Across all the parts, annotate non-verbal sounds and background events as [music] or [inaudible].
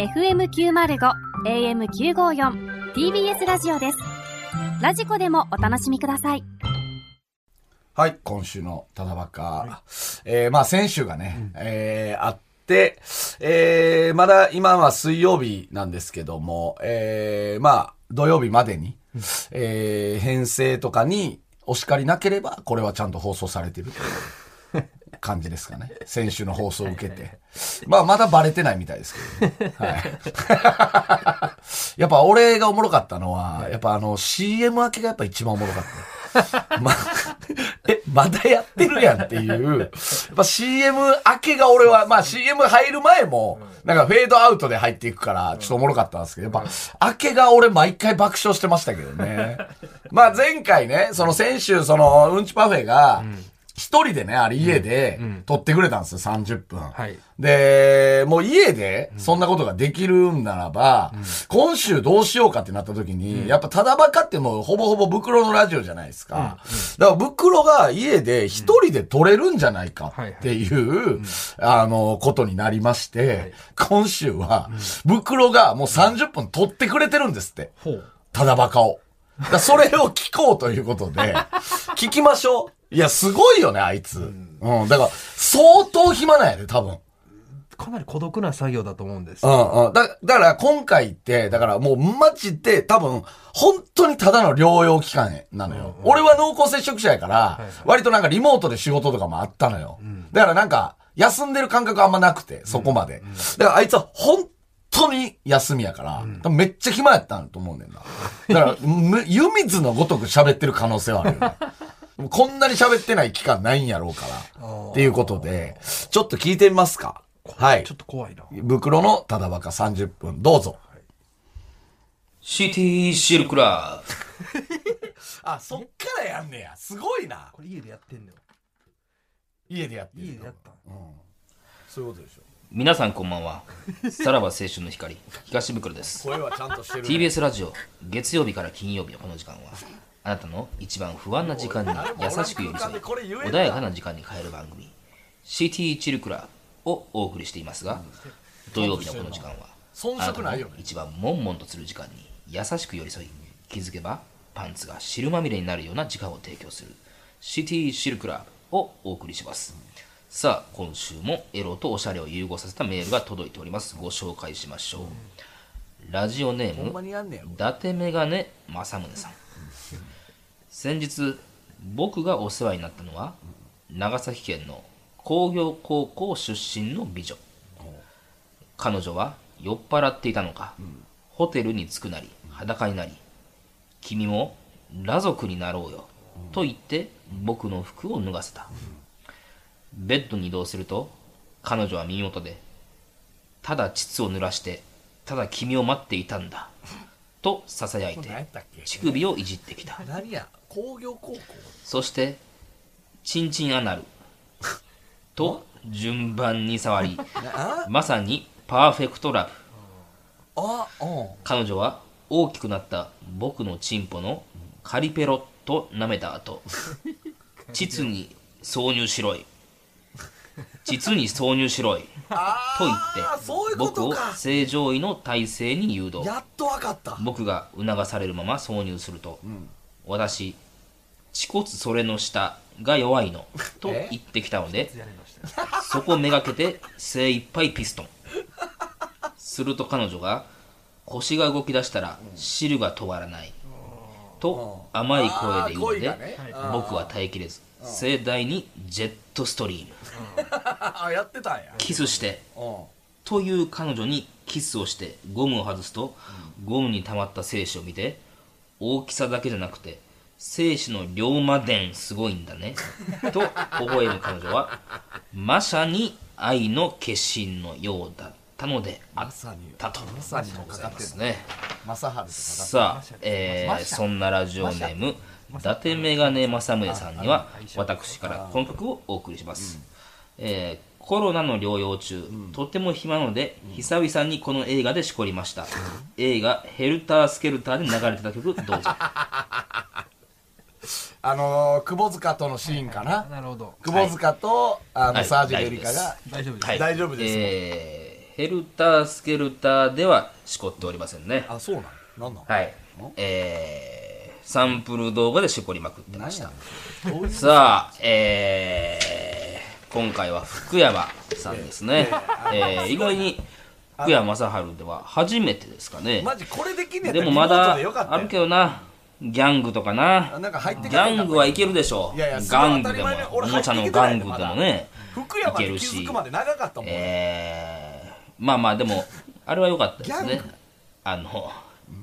FM905 AM954 TBS ラジオです。ラジコでもお楽しみください。はい、今週のただばか。えーまあ先週がね、えーあって、えーまだ今は水曜日なんですけども、えーまあ土曜日までに、えー編成とかにお叱りなければ、これはちゃんと放送されてるという感じですかね。[laughs] 先週の放送を受けて。まあまだバレてないみたいですけど、ね。[laughs] はい。[laughs] やっぱ俺がおもろかったのは、やっぱあの CM 明けがやっぱ一番おもろかった。ま、え、まだやってるやんっていう。やっぱ CM 明けが俺は、まあ CM 入る前も、なんかフェードアウトで入っていくから、ちょっとおもろかったんですけど、やっぱ明けが俺毎回爆笑してましたけどね。まあ前回ね、その先週、そのうんちパフェが、一人でね、あれ家で撮ってくれたんですよ、30分。はい。で、もう家でそんなことができるんならば、今週どうしようかってなった時に、やっぱただばかってもうほぼほぼ袋のラジオじゃないですか。だから袋が家で一人で撮れるんじゃないかっていう、あの、ことになりまして、今週は、袋がもう30分撮ってくれてるんですって。ただバカを。だそれを聞こうということで、[laughs] 聞きましょう。いや、すごいよね、あいつ。うん。だから、相当暇なんやで、多分。かなり孤独な作業だと思うんです。うんうん。だ、だから今回って、だからもうマジで多分、本当にただの療養期間なのよ。俺は濃厚接触者やから、割となんかリモートで仕事とかもあったのよ。だからなんか、休んでる感覚あんまなくて、そこまで。だからあいつは本当に休みやから、多分めっちゃ暇やったんと思うねんな。だから、む湯水のごとく喋ってる可能性はあるよね。[laughs] もうこんなに喋ってない期間ないんやろうから。っていうことで、ちょっと聞いてみますか。はいちょ。っと怖いな。袋のただバカ30分、どうぞ。シティシルクラ [laughs] あ、そっからやんねや。すごいな。これ家でやってんのよ。家でやってる家でやったのそういうことでしょ。ブ皆さんこんばんは [laughs] さらば青春の光東袋です声はちゃんとしてる、TBS ラジオ月曜日から金曜日のこの時間はあなたの一番不安な時間に優しく寄り添い穏やかな時間に変える番組「シティチルクラ」をお送りしていますが土曜日のこの時間は遜あなたの。一番悶々とする時間に優しく寄り添い気づけばパンツが汁まみれになるような時間を提供するシティシルクラブをお送りします。さあ今週もエロとおしゃれを融合させたメールが届いております。ご紹介しましょう。ラジオネーム伊。達メガネ正宗さん先日僕がお世話になったのは長崎県の工業高校出身の美女。彼女は酔っ払っていたのか、ホテルに着くなり裸になり君も裸族になろうよ、と言って僕の服を脱がせた、ベッドに移動すると彼女は耳元でただ膣を濡らしてただ君を待っていたんだ。と囁いて乳首をいじってきた。何や？工業高校？そしてチンチンアナル。[laughs] と順番に触り [laughs] あ？まさにパーフェクトラブ。あ、うん。彼女は大きくなった僕のチンポのカリペロッと舐めた後 [laughs] 膣に挿入しろい膣に挿入しろい。と言って僕を。正常位の体勢に誘導。やっとわかった。僕が促されるまま挿入すると、私「恥骨それの下が弱いの」[laughs] とえ言ってきたので [laughs] そこめがけて精一杯ピストン。すると彼女が腰が動き出したら汁が止まらない。と甘い声で言うので僕は耐えきれず盛大にジェットストリーム [laughs] あ、やってたんや。キスしてうん。という彼女にキスをしてゴムを外すと、ゴムに溜まった精子を見て大きさだけじゃなくて精子の龍馬伝すごいんだね [laughs] と微笑む彼女はまさに愛の決心のようだったのであっまさに。たとまさにもごかかってる。ねまさはるとかさあ、えーそんなラジオネーム伊達メガネ正宗さんには私からこの曲をお送りします、えーコロナの療養中、とても暇なので、久々にこの映画でしこりました、映画「ヘルタースケルター」で流れてた曲どうぞ。[laughs] あのー、窪塚とのシーンかな。なるほど。窪塚と、あの、はい。サージェルエリカが、大丈夫です。はい。大丈夫です。えーヘルタースケルターではしこっておりませんね。あ、そうなの？なんなの？はい。えー、サンプル動画でしこりまくってました。さあ、えー、今回は福山さんですね。えー、意外に福山雅治では初めてですかね。マジこれでもまだあるけどな、ギャングとかな。なんか入ってギャングはいけるでしょう。いやいやガングでもお俺もちゃのガングでもね。福山でいけるし気づくまで長かったもん。えー、まあまあでも、あれは良かったですね。あの、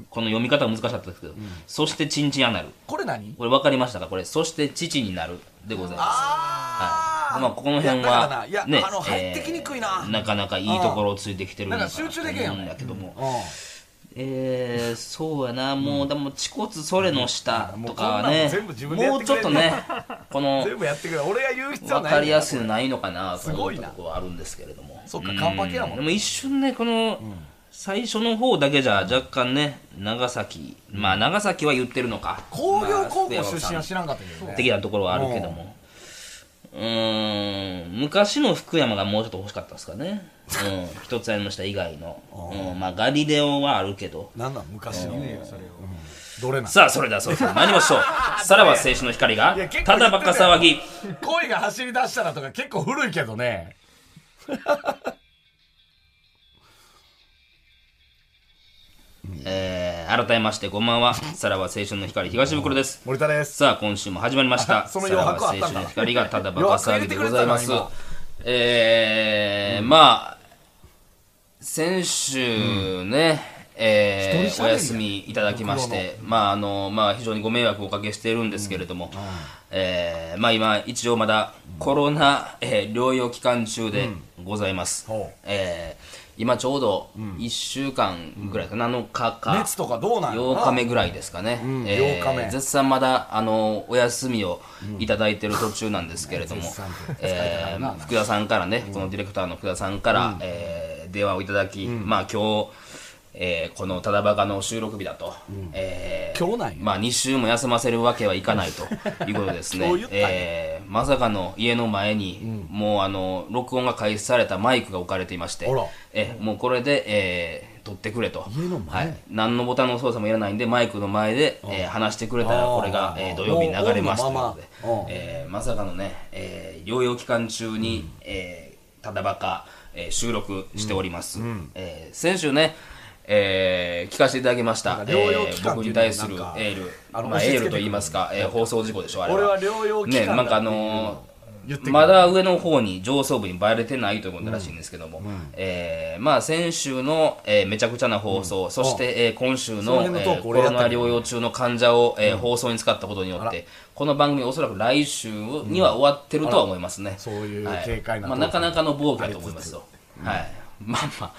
この読み方は難しかったですけど、そしてチンチンアナル。これ何？これ分かりましたか？これ、そして父になるでございます。あー。まあ、この辺はねあの、入ってきにくいな。えーなかなかいいところをついてきてるのかなんか集中できんよねと思うんだけども、うん。えー、そうやな、もう、でも、恥骨それの下とかね。もうちょっとね、この、全部やってくれ。俺が言う必要ない。分かりやすいのないのかなといな思ったところはあるんですけれども。そっか完璧やもんでも一瞬ね、この、最初の方だけじゃ若干ね、長崎、まあ長崎は言ってるのか。工業高校まあ出身は知らんかったけどね。的なところはあるけども。うーん、昔の福山がもうちょっと欲しかったですかね。うん、一つ屋根の下以外の。うん、まあガリレオはあるけど。なんなん昔の。ねそれをどれなん？さあ、それではそろそろ参りましょう。[laughs] さらば青春の光がただバカ騒ぎ。恋が走り出したらとか結構古いけどね。えー、改めましてこんばんは。[laughs] さらば青春の光東袋です。森田です。さあ、今週も始まりました。さらば青春の光がただバカ騒ぎでございます。えー、まあ、先週ね、えー、お休みいただきまして、まあ、あの、まあ、非常にご迷惑をおかけしているんですけれども、えーまあ今、一応まだコロナ、えー療養期間中でございます。ほうえー今ちょうど1週間ぐらいか、7日か、熱とかどうなんやろな。8日目ぐらいですかね、えー8日目。絶賛まだあのお休みをいただいてる途中なんですけれども、えー福田さんからね、このディレクターの福田さんから、えー電話をいただき、まあ今日、えーこの「ただバカ」の収録日だと、えー今日なんや。まあ2週も休ませるわけはいかないと。[laughs] いうことですね。今日言ったんや。えーまさかの家の前に、もうあの録音が開始されたマイクが置かれていましてえーもうこれで、えー撮ってくれと。はい、何のボタンの操作もいらないんでマイクの前で、えー話してくれたらこれが、えー土曜日に流れますということで。えーまさかのね、えー療養期間中に、えーただばか、えー収録しております、えー先週ね、えー聞かせていただきました。えー僕に対するエール。まあ、エールと言いますか、えー放送事故でしょあれは。俺は療養期間だねなんかあのーまだ上の方に上層部にバレてないということらしいんですけども、えーまあ、先週の、えーめちゃくちゃな放送、そして、えー今週のそのえーコロナ療養中の患者を、えー放送に使ったことによって、この番組おそらく来週には終わってるとは思いますね。そういうはい。軽快なまあ、なかなかの暴挙だと思いますよ。はい。まあまあ、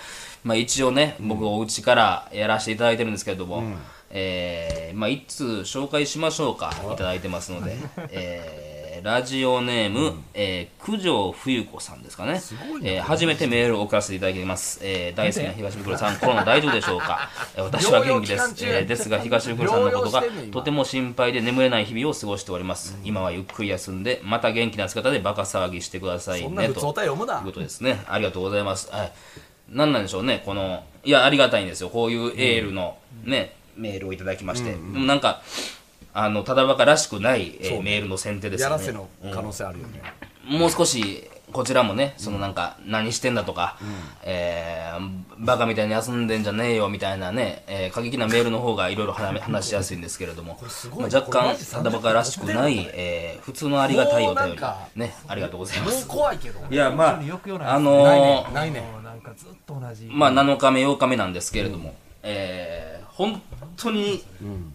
まあ一応ね、僕お家からやらせていただいてるんですけれども、えーまあ一通紹介しましょうか、いただいてますので、[laughs] えーラジオネーム、えー九条冬子さんですかね。えー初めてメールを送らせていただきます。えー大好きな東袋さん、コロナ大丈夫でしょうか、[laughs] えー私は元気です。えーですが、東袋さんのことがとても心配で眠れない日々を過ごしております。今はゆっくり休んで、また元気な姿でバカ騒ぎしてくださいねということですね。ありがとうございます。はい。なんなんでしょうね、この、いや、ありがたいんですよ。こういうエールのね、メールをいただきまして。でもなんか、あの、ただばからしくない、えーそうねメールの選定ですよね。やらせの可能性あるよね。もう少し、こちらもね、そのなんか、何してんだとか、えーバカみたいに休んでんじゃねえよみたいなね、えー過激なメールの方がいろいろ話話しやすいんですけれども、[laughs] まあ、若干ただばからしくない、えー普通のありがたいお便りね、ありがとうございまもうす。怖いけど。いや、まあ、あのーねないねなんかずっと同じ。まあ、7日目、8日目なんですけれども、えー本当に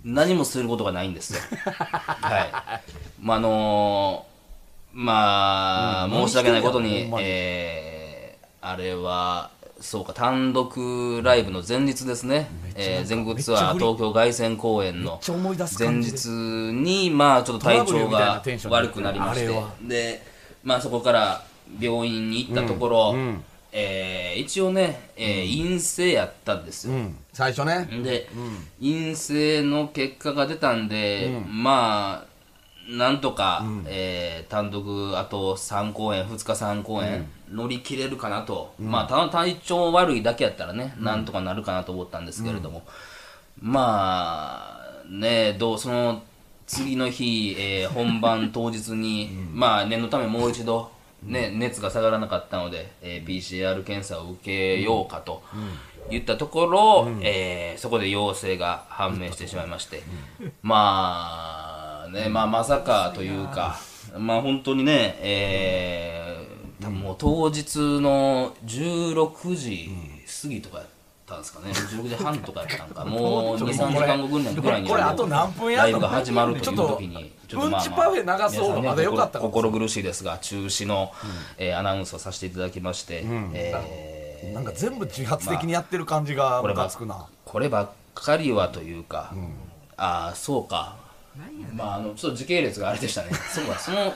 何もすることがないんですよ。はい。まあ、あのーまあ、申し訳ないことにえーあれは、そうか、単独ライブの前日ですね、えー全国ツアー東京凱旋公演の前日に、まあ、ちょっと体調が悪くなりまして。で、まあ、そこから病院に行ったところ、えー一応ね、えー陰性やったんですよ。うん。最初ね。で、陰性の結果が出たんで、まあ、なんとか、えー単独あと3公演、2日3公演、乗り切れるかなと、まあただ体調悪いだけやったらね、なんとかなるかなと思ったんですけれども、まあねどうその次の日、えー本番当日に、[laughs] まあ念のためもう一度、ね、熱が下がらなかったので、えー PCR 検査を受けようかと言ったところ、えーそこで陽性が判明してしまいまして、まあね、まあまさかというか、まあ本当にね、えー多分もう当日の16時過ぎとかやったんですかね、16時半とかやったんか、[laughs] もう2、3時間後ぐらいにこれあと何分や？ライブが始まるというちょっと時に、うんちパフェ流そう。まだよかった心苦しいですが、中止の、えーアナウンスをさせていただきまして、えーなんか全部自発的にやってる感じがムカつくな。こればっかりはというか、ああそうかまああのちょっと時系列があれでしたね。[laughs] そうかその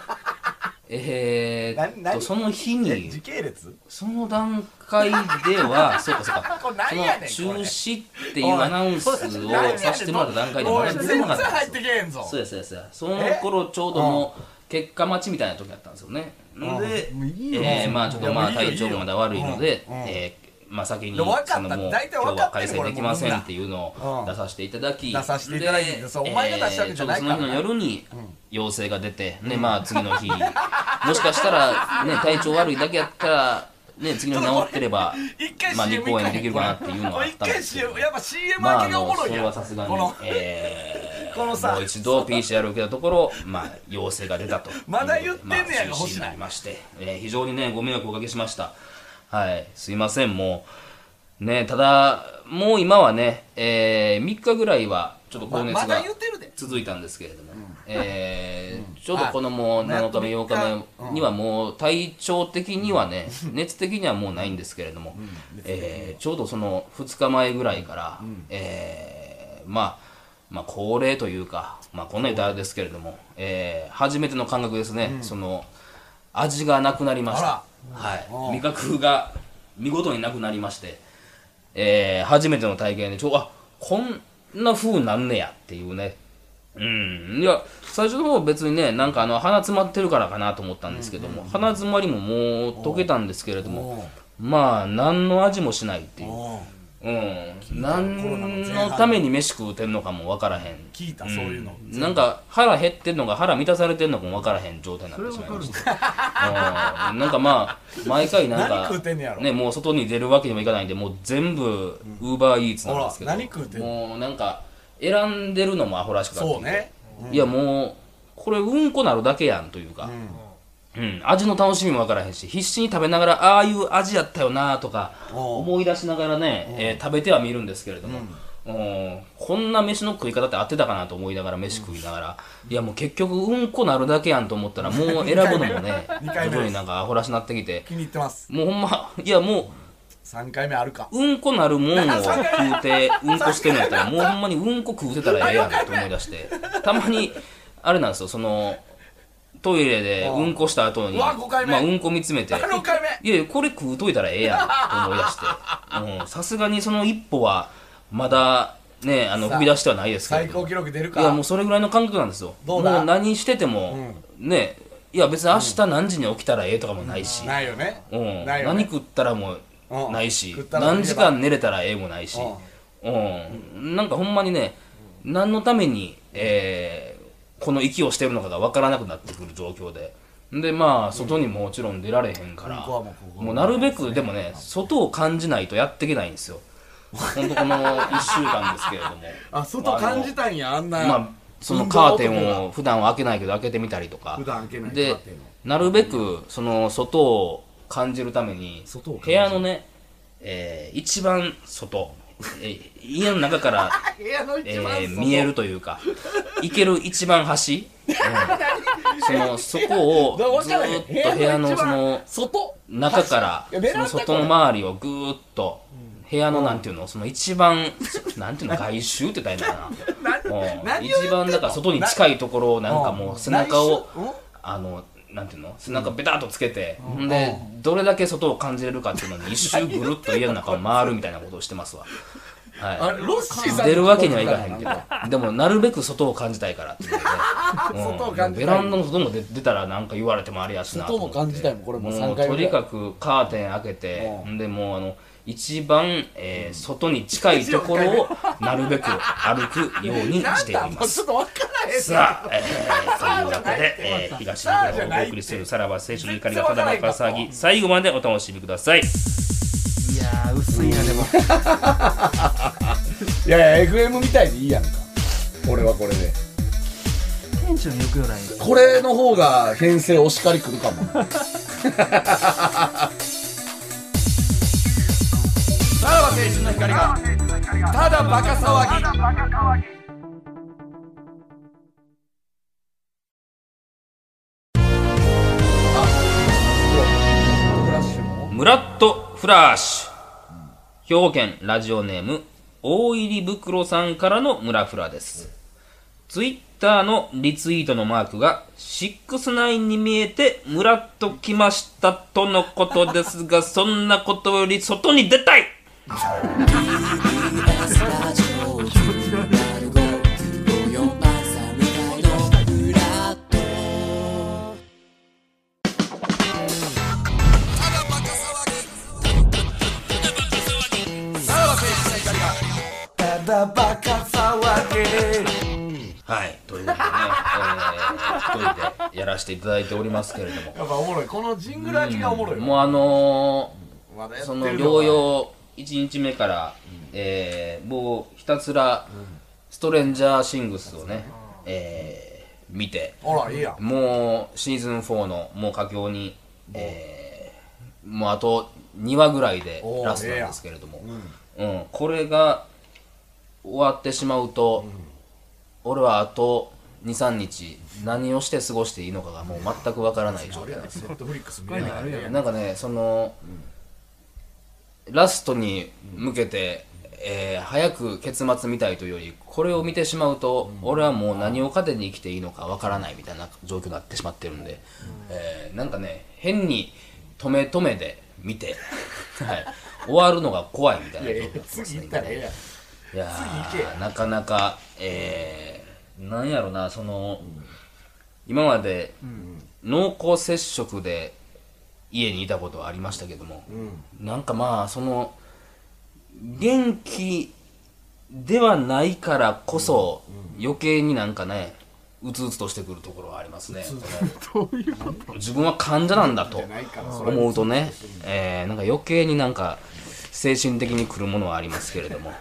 えー、っとその日えに時系列？その段階ではそうかそうか。その中止っていうアナウンスをさせてもらった段階でまだ出てなかったんですよ。そうですそうです。その頃ちょうどもう結果待ちみたいな時だったんですよね。でもういいよ。えーまあちょっとまあ体調もまだ悪いのでえーまあ先にそのもう大体今日は開催できませんっていうのうん。を出させていただき出させていただいてでそうお前が出したわけじゃないからえーその日の夜に陽性が出てでまあ次の日 [laughs] もしかしたらね体調悪いだけやったらね次の日治ってればまあ CM 2公演できるかなっていうのはあったんですけど。やっぱ CM まあ、あ明けがおもろいやん。のそれはさすがにこの、えー [laughs] このさもう一度 PCR を受けたところ、まあ、陽性が出たと。まだ言ってんねやがまあ中止になりまして、えー非常にね、ご迷惑をおかけしました。はい、すいません、もう。ね、ただ、もう今はね、えー、3日ぐらいは、ちょっと高熱が続いたんですけれども、えーちょうどこのもう7日目、8日目にはもう体調的にはね、熱的にはもうないんですけれども、えーちょうどその2日前ぐらいから、えーまあ、まあ恒例というか、まあ、こんな言ったらあれですけれども、えー初めての感覚ですね、その味がなくなりました、はい、味覚が見事になくなりまして、えー初めての体験でちょあこんな風なんねやっていうね。うん。いや最初の方別にねなんかあの鼻詰まってるからかなと思ったんですけども、鼻詰まりももう溶けたんですけれどもまあ何の味もしないっていううん。何のために飯食うてんのかも分からへん。聞いたそういうの。なんか腹減ってんのか腹満たされてんのかも分からへん状態になってしまいました。うん。なんかまあ毎回なん何かねもう外に出るわけにもいかないんでもう全部ウーバーイーツなんですけど、何食うてんの？もうなんか選んでるのもアホらしくなってそうね。いやもうこれうんこなるだけやんというか、うん味の楽しみも分からへんし必死に食べながらああいう味やったよなとか思い出しながらね、えー食べてはみるんですけれども、うん。こんな飯の食い方って合ってたかなと思いながら飯食いながら、いやもう結局うんこなるだけやんと思ったらもう選ぶのもね [laughs] 徐々になんかアホらしなってきて。気に入ってます。もうほんまいやも3回目あるか。ううんこなるもんを [laughs] 食うてうんこしてんのやったらもうほんまにうんこ食うてたらええやんと思い出して。たまにあれなんですよそのトイレでうんこした後にうわ五回目。まあ、うんこ見つめて。6回目。いやいやこれ食うといたらええやんと思い出して。[laughs] うんさすがにその一歩はまだねあの踏み出してはないですけど最高記録出るか。いやもうそれぐらいの感覚なんですよ。もう何してても、ねいや別に明日何時に起きたらええとかもないし、ないよね。うん。ね。何食ったらもうん。ないし。何時間寝れたらええもないし。ううん。なんかほんまにね何のために、えーこの息をしてるのかが分からなくなってくる状況で。でまあ外にもちろん出られへんから、もうなるべくでもね外を感じないとやっていけないんですよ。ほんとこの1週間ですけれども。[laughs] あ外感じたんやあんな。まあそのカーテンを普段は開けないけど開けてみたりとか。普段開けないでなるべくその外を感じるために部屋のね、えー一番外、えー家の中から、[laughs] えー見えるというか行ける一番端、うん。[laughs] そのそこをずっと部屋のその外。中からその外の周りをぐーっと部屋のなんていうのその一番なんていうの外周って言ったらいいのかな。[laughs] うん何を言ってんの？一番だから外に近いところをなんかもう背中をあのなんていうの？背中ベタっとつけて、ん、でどれだけ外を感じれるかっていうのに一周ぐるっと家の中を回るみたいなことをしてますわ。はい。あれ、ロッシーさん出るわけにはいかへんけど。でも、なるべく外を感じたいからっていうね。[laughs] ベランダの外も出出たらなんか言われてもあれやしな。外も感じたいもんこれもうも3うとにかくカーテン開けて、うん。でもうあの、一番、えー外に近いところを [laughs] なるべく歩くようにしております。[laughs] もうちょ。っとわからへんさあ、えー、というわけで、えー、東日本をお送りするさらば青春の怒りがただバカ騒ぎ、最後までお楽しみください。いやー薄いなでも。[laughs] いやいや FM みたいでいいやんか。俺はこれで。テンションよくよないこれの方が編成お叱りくるかも春の光がただバカ騒ぎムラットフラッシュ。兵庫県ラジオネーム、大入り袋さんからのムラフラです。ツイッターのリツイートのマークが、69に見えて、ムラッときましたとのことですが、そんなことより外に出たいだバカ騒ぎはい、ということでね、えー、一人でやらせていただいておりますけれども、やっぱおもろい。このジングル味がおもろいわ。もうあのー、その療養1日目から、えー、もうひたすらストレンジャーシングスをね、えー、見て、ほらいいやん。もうシーズン4のもう佳境に、えー、もうあと2話ぐらいでラストなんですけれども、うん、これが終わってしまうと、俺はあと23日何をして過ごしていいのかがもう全くわからない状態なんですよ。なんかねその、ラストに向けて、えー早く結末見たいというよりこれを見てしまうと、俺はもう何を糧に生きていいのかわからないみたいな状況になってしまってるんで、えーなんかね変に止め止めで見て、[laughs] はい、終わるのが怖いみたいな状況になってます次ねいやなかなか、えー、なんやろなその、今まで濃厚接触で家にいたことはありましたけども、なんかまあその元気ではないからこそ、余計になんかねうつうつとしてくるところはありますね。自分は患者なんだと思うとね、えーなんか余計になんか精神的にくるものはありますけれども。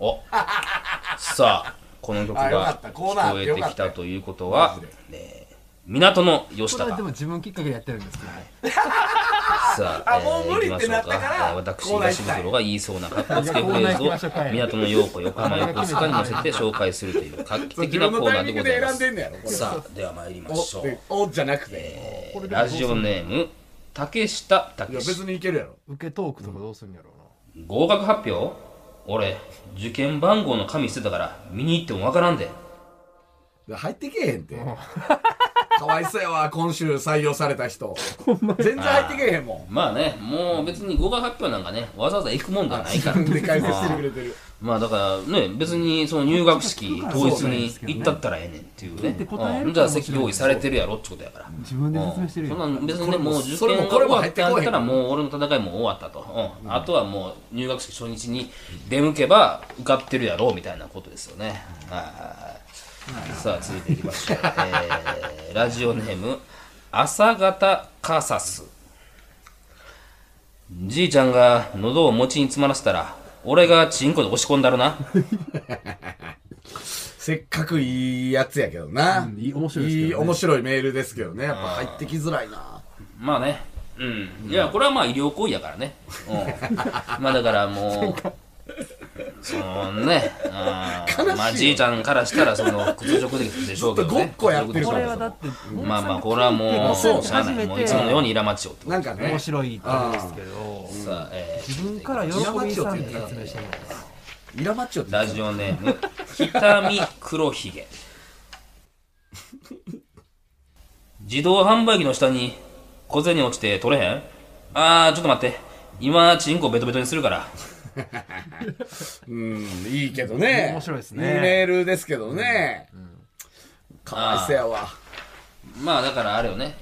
おさあこの曲が聞こえてきたということは港の吉高。これはでも自分きっかけでやってるんですけどね。さあ、[laughs] あもう無理ってなったからえー私、コーナー行きたい東袋が言いそうな格好つけフレーズを [laughs] 港の陽子、横浜横須賀に乗せて紹介するという画期的なコーナーでございます。さあでは参りましょう、おおじゃなくて。えーラジオネーム竹下いや武別にいけるやろ。受けトークとかどうするんやろうな。合格発表？俺受験番号の紙捨てたから見に行ってもわからんで。入ってけえへんって [laughs] かわいそうやわ今週採用された人。全然入ってけえへんもん。まあねもう別に合格発表なんかねわざわざ行くもんではないから。自分で解説してくれてる。まあだからね別にその入学式当日に行ったったらええねんっていうね。うんじゃあ席用意されてるやろってことやから。自分で説明してるよそんなん別にねもう受それも験が終わってあこれも入ってこへんったらもう俺の戦いも終わったと、うん。あとはもう入学式初日に出向けば受かってるやろうみたいなことですよね。はいさあ続いていきましょう、えーラジオネーム朝方カサス。じいちゃんが喉を餅に詰まらせたら俺がチンコで押し込んだるな。[laughs] せっかくいいやつやけどな、うんいい面白いですけどね。いい面白いメールですけどね。やっぱ入ってきづらいな。まあね。うん。いやこれはまあ医療行為やからね。うん。[laughs] まあだからもうそのね。あーまあじいちゃんからしたらその [laughs] 屈辱でしょうけどね。ずっとごっこやってるこから。れはだってまあまあこれはもうしそうゃあないもういつものようにイラマチをってこと。なんかね。面白いと思うんですけど。さあ、えー自分から喜びさんって説明してるイラマッチョってラジオネーム北見黒ひげ。[laughs] 自動販売機の下に小銭落ちて取れへん？あーちょっと待って。今チンコベトベトにするからうん、いいけどね。面白いですね。メールですけどね。かわいそうやわ。まあだからあれよね。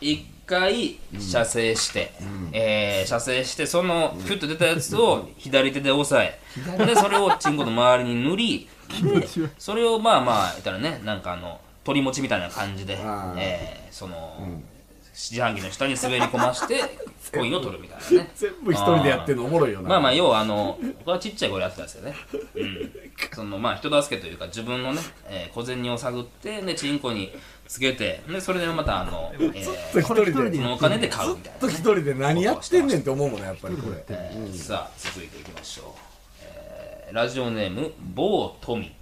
一回射精して、えー射精してそのピュッと出たやつを左手で押さえでそれをチンコの周りに塗りでそれをまあまあ言ったらねなんかあの鳥餅みたいな感じで、えーその、自販機の下に滑り込まして [laughs] コインを取るみたいなね。全部一人でやってんのおもろいよな。まあまあ要はあの僕はちっちゃい頃やってたんですよね、うん、そのまあ人助けというか自分のね、えー小銭を探ってでチンコにつけてでそれでまたあの、えー一人で。そのお金で買うみたいな、ずっと一人で何やってんねんって思うもんね、やっぱりこれ。[laughs] えーさあ続いていきましょう、えーラジオネーム某富。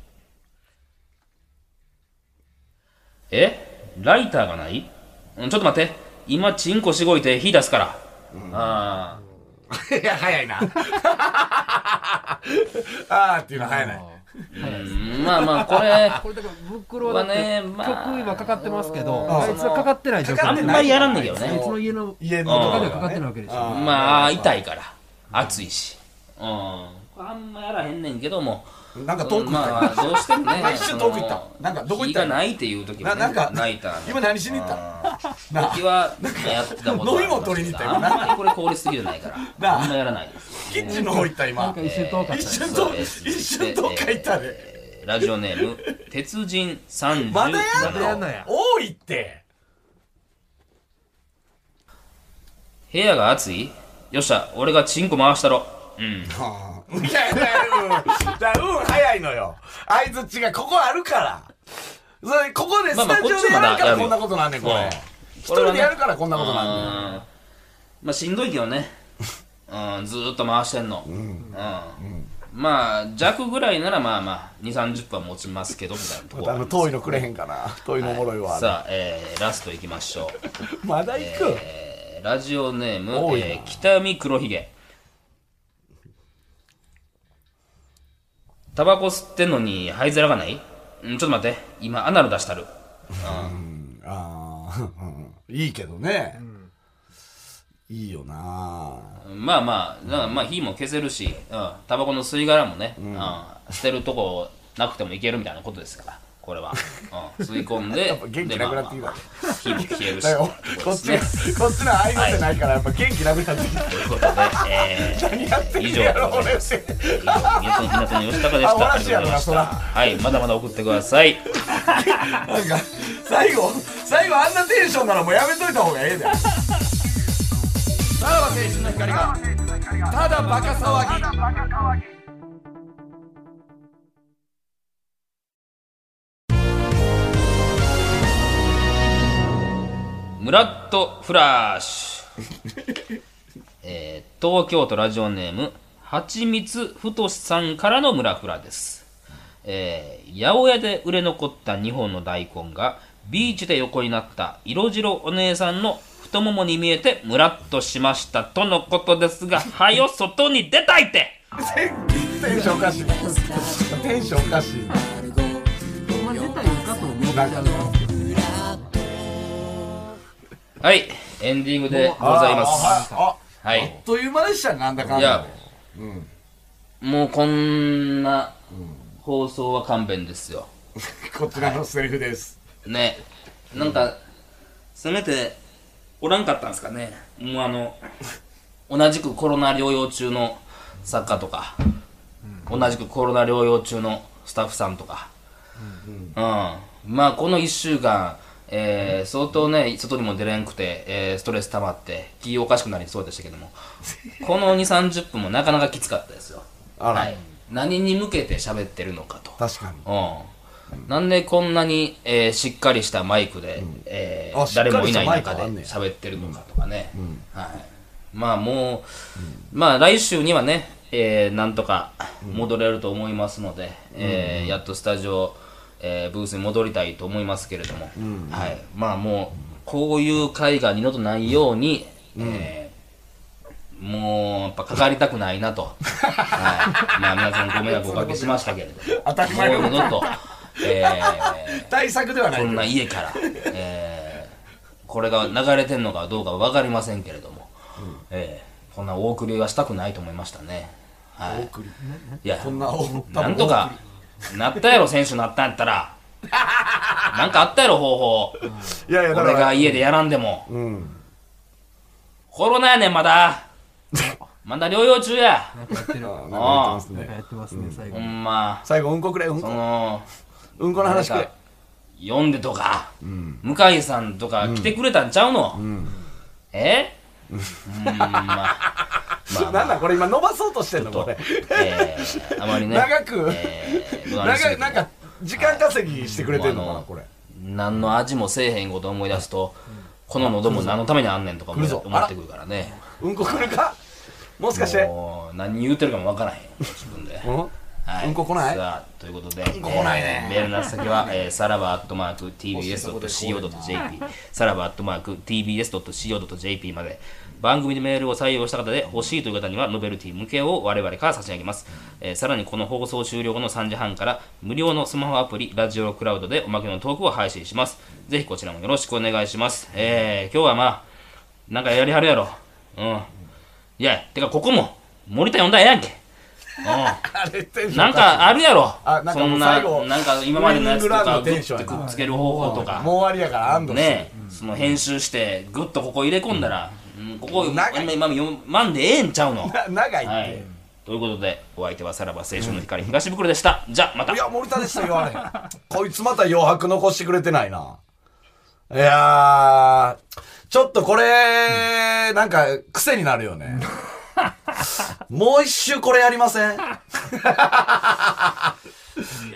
え？ライターがない？うんちょっと待って。今チンコしごいて火出すから、ああ。いや、早いな。[laughs] あーっていうのは早な。い。うんまあまあこれ。[laughs] これだから袋はねまあ。曲今かかってますけどああいつはかかってない状況。あんまりやらんねんけどあいねつの家の家とかのでは。かかってないわけでしょ。まあ痛いから。暑いし。うん。あんまやらへんねんけどもなんか遠く行った。まあどうしてもねあ一瞬遠く行った。なんかどこ行った？ないっていう時はねななんか泣いた今何しに行った。な時はやってたことは飲み物取りに行ったよ。あんまりこれ効率的じゃないから。なあ。あんまやらないです。キッチンの方行ったなん今か。一瞬遠かった一ね瞬と、一瞬どっか行ったで。えーラジオネーム [laughs] 鉄人37まだやまだやんの？や多いって。部屋が暑い？よっしゃ俺がチンコ回したろ。うんいやいや、うん。だからうん、早いのよ。相づちがここあるから。それ、ここでスタジオでやるからこんなことなんねん、これ。一人でやるからこんなことなんねん。うんまあしんどいけどね、[laughs] うん、ずーっと回してんの、うんまあ弱ぐらいならまあまあ2 3 0分は持ちますけどみたいなところあの、遠いのくれへんかな。遠いのおもろいわ。さあ、えーラストいきましょう、[laughs] まだ行く？えーラジオネーム多、いなえー北見黒ひげタバコ吸ってんのに灰皿がない？うんちょっと待って。今アナル出したる。ああ、うん。いいけどね。いいよな。まあまあ、だからまあ火も消せるし、うん、タバコの吸い殻もね、うん。捨てるとこなくてもいけるみたいなことですから、これは。うん、吸い込んで、元気なくなってきたでまあまあ火も消えるし、だよとこっち、ですねこっちの合いの手ないから、やっぱ元気なくなってきた。ということで、え何やってんねやろ、俺。以上、港の吉高であした。ありがとうございました。はい、まだまだ送ってください。なんか、最後、最後あんなテンションならもうやめといた方がええで。さらば青春の光が、ただバカ騒ぎ。ムラットフラッシュ、[laughs] えー東京都ラジオネームはちみつふとしさんからのムラフラです、えー八百屋で売れ残った2本の大根がビーチで横になった色白お姉さんの太ももに見えてムラッとしましたとのことですが [laughs] はよ外に出たいってテンションおかしい。テンションおかしい。ほんまに出たいのかと思ってなんかはいエンディングでございます。あ、あ、はい。あっという間でしたね、なんだかんいやだ。もうこんな放送は勘弁ですよ。[laughs] こちらのセリフです。ね。なんかせめておらんかったんですかね。もうあの [laughs] 同じくコロナ療養中の作家とか、同じくコロナ療養中のスタッフさんとか。うん、まあこの1週間えー相当ね外にも出れんくて、えーストレス溜まって気おかしくなりそうでしたけども。[laughs] この2 3 0分もなかなかきつかったですよ。あら。はい、何に向けて喋ってるのかと。確かに。うん、なんでこんなに、えーしっかりしたマイクで、えーあしっかり誰もいない中で喋ってるのかとかね、はい、まあもう、まあ来週にはね、えーなんとか戻れると思いますので、えーやっとスタジオ、えーブースに戻りたいと思いますけれども、はい、まあもうこういう会が二度とないように、えーもうやっぱかかりたくないなと、[laughs] はい、まあ皆さんご迷惑おかけしましたけれども。当たり前のもう二度と、え対策ではー、ない。そんな家から、えー、これが流れてんのかどうか分かりませんけれども、えーこんなお送りはしたくないと思いましたね。はい。送り。いやこんなおなんとかなったやろ選手なったんやったら。なんかあったやろ方法。いやいや俺が家でやらんでも。うん。コロナやねんまだ。まだ療養中や。なんかやってる。あなんなんか言ってますかねやってますね、最ほ後。んま。最後うんこくれうんそこのうんこの話か読んでとか、向井さんとか来てくれたんちゃうの、えうん。まあ [laughs] まあ、なんだこれ今伸ばそうとしてんのこれ。えー、あまりね。[laughs] 長く。えー、無駄にしすぎてなんか時間稼ぎしてくれてんのかはない。これ。何の味もせえへんこと思い出すとこの喉も何のためにあんねんとか思ってくるからね。うんこくるか？もしかして。何言うてるかもわからへんよ自分で。うん？はい、うんこ来ない？さあということで、んこ来ないね。えーメールの先は、えー、さらばアットマーク TBS.CO.JP さらばアットマーク TBS.CO.JP まで番組でメールを採用した方で欲しいという方にはノベルティ向けを我々から差し上げます、えーさらにこの放送終了後の3時半から無料のスマホアプリラジオクラウドでおまけのトークを配信します。ぜひこちらもよろしくお願いします、えー今日はまあなんかやりはるやろ。うん。いやてかここも森田呼んだらええやんけ。うん。[laughs] なんかあるやろ。あなんかそんななんか今までのやつとかグのテンションやな。ッてくっつける方法とか。もう終わりやから安堵して。ねその編集してグッとここ入れ込んだら、うんここ長い今今読まんでええんちゃうの？な長いって、はいということでお相手はさらば青春の光東袋でしたじゃあまたいや、森田でした言われへん。[laughs] こいつまた余白残してくれてないな。いやー、ちょっとこれ、なんか、癖になるよね。[laughs] もう一周これやりません？[laughs]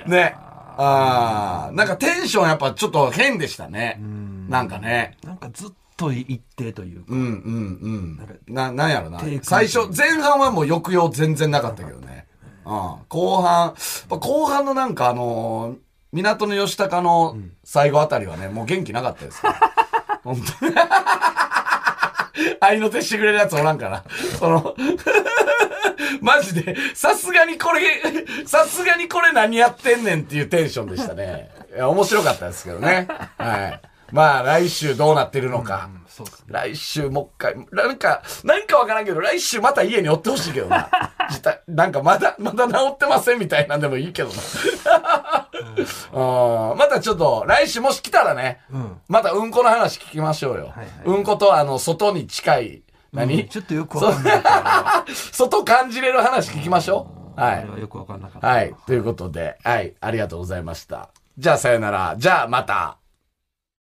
ね。あー、なんかテンションやっぱちょっと変でしたね。なんかね。なんかずっと一定というか。うんうんうん。な、なんやろな低。最初、前半はもう抑揚全然なかったけどね。うん。後半、後半のなんかあのー港の吉高の最後あたりはね、もう元気なかったですから。[laughs] 本当に。[laughs] 愛の手してくれるやつおらんから。その、[laughs] マジで、さすがにこれ、さすがにこれ何やってんねんっていうテンションでしたね。いや、面白かったですけどね。はい。まあ、来週どうなってるのか。そうですね。来週もう一回、なんか、なんかわからんけど、来週また家におってほしいけどな。[laughs] なんかまだ、まだ治ってませんみたいなんでもいいけどな。うん [laughs] またちょっと、来週もし来たらね、うんまたうんこの話聞きましょうよ。はいはいうんこと、あの、外に近い、何、ちょっとよくわかんない。[laughs] 外感じれる話聞きましょう。はいよくわかんなかった。はい。ということで、はい。ありがとうございました。じゃあ、さよなら。じゃあ、また。